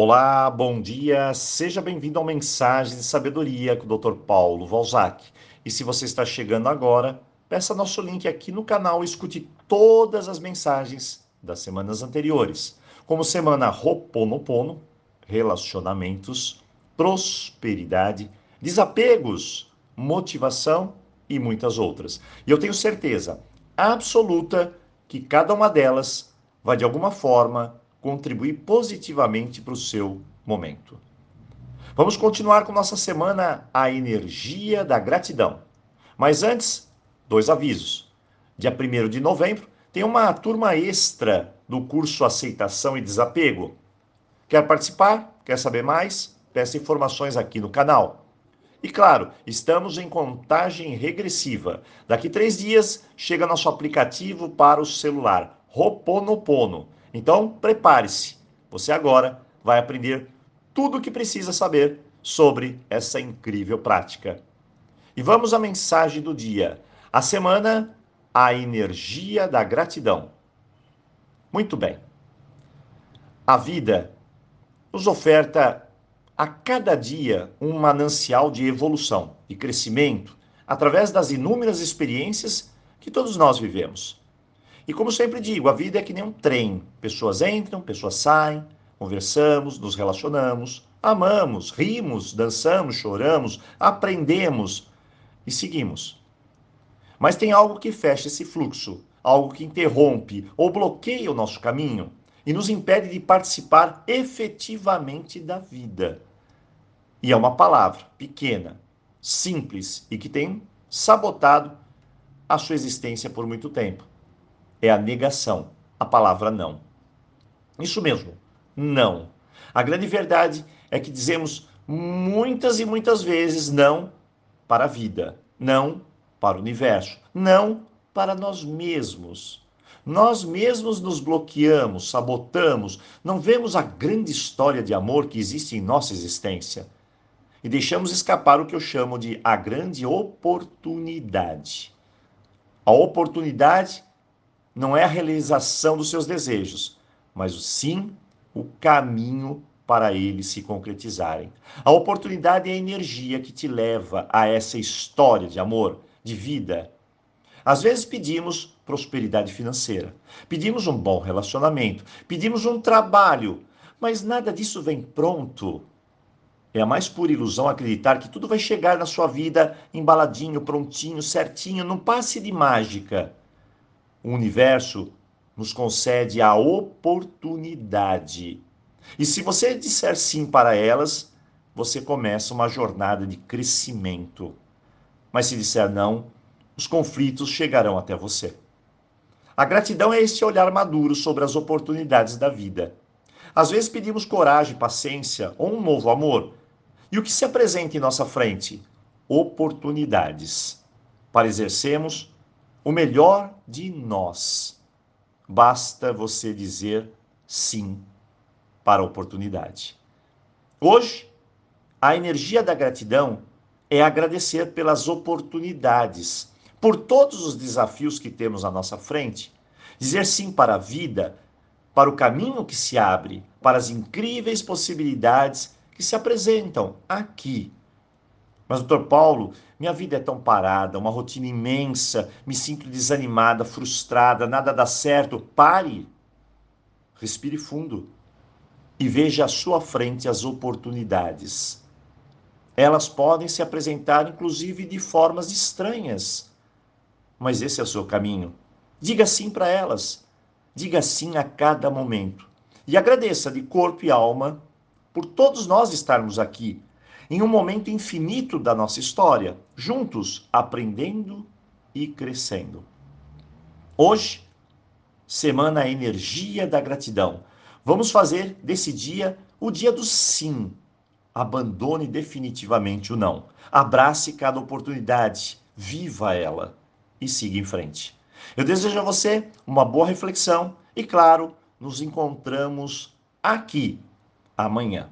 Olá, bom dia, seja bem-vindo ao Mensagem de Sabedoria com o Dr. Paulo Valzac. E se você está chegando agora, peça nosso link aqui no canal e escute todas as mensagens das semanas anteriores, como semana Roponopono, relacionamentos, prosperidade, desapegos, motivação e muitas outras. E eu tenho certeza absoluta que cada uma delas vai de alguma forma contribuir positivamente para o seu momento. Vamos continuar com nossa semana A Energia da Gratidão. Mas antes, dois avisos. Dia 1 de novembro tem uma turma extra do curso Aceitação e Desapego. Quer participar? Quer saber mais? Peça informações aqui no canal. E claro, estamos em contagem regressiva. Daqui três dias chega nosso aplicativo para o celular, Roponopono. Então, prepare-se. Você agora vai aprender tudo o que precisa saber sobre essa incrível prática. E vamos à mensagem do dia. A semana, a energia da gratidão. Muito bem. A vida nos oferta a cada dia um manancial de evolução e crescimento através das inúmeras experiências que todos nós vivemos. E como sempre digo, a vida é que nem um trem. Pessoas entram, pessoas saem, conversamos, nos relacionamos, amamos, rimos, dançamos, choramos, aprendemos e seguimos. Mas tem algo que fecha esse fluxo, algo que interrompe ou bloqueia o nosso caminho e nos impede de participar efetivamente da vida. E é uma palavra pequena, simples e que tem sabotado a sua existência por muito tempo é a negação, a palavra não. Isso mesmo, não. A grande verdade é que dizemos muitas e muitas vezes não para a vida, não para o universo, não para nós mesmos. Nós mesmos nos bloqueamos, sabotamos, não vemos a grande história de amor que existe em nossa existência e deixamos escapar o que eu chamo de a grande oportunidade. A oportunidade não é a realização dos seus desejos, mas sim o caminho para eles se concretizarem. A oportunidade é a energia que te leva a essa história de amor, de vida. Às vezes pedimos prosperidade financeira, pedimos um bom relacionamento, pedimos um trabalho, mas nada disso vem pronto. É a mais pura ilusão acreditar que tudo vai chegar na sua vida embaladinho, prontinho, certinho, num passe de mágica o universo nos concede a oportunidade. E se você disser sim para elas, você começa uma jornada de crescimento. Mas se disser não, os conflitos chegarão até você. A gratidão é esse olhar maduro sobre as oportunidades da vida. Às vezes pedimos coragem, paciência ou um novo amor. E o que se apresenta em nossa frente? Oportunidades para exercermos o melhor de nós. Basta você dizer sim para a oportunidade. Hoje, a energia da gratidão é agradecer pelas oportunidades, por todos os desafios que temos à nossa frente, dizer sim para a vida, para o caminho que se abre, para as incríveis possibilidades que se apresentam aqui mas, doutor Paulo, minha vida é tão parada, uma rotina imensa, me sinto desanimada, frustrada, nada dá certo. Pare, respire fundo e veja à sua frente as oportunidades. Elas podem se apresentar, inclusive, de formas estranhas, mas esse é o seu caminho. Diga sim para elas, diga sim a cada momento e agradeça de corpo e alma por todos nós estarmos aqui em um momento infinito da nossa história, juntos, aprendendo e crescendo. Hoje, semana Energia da Gratidão. Vamos fazer desse dia o dia do sim. Abandone definitivamente o não. Abrace cada oportunidade, viva ela e siga em frente. Eu desejo a você uma boa reflexão e, claro, nos encontramos aqui amanhã.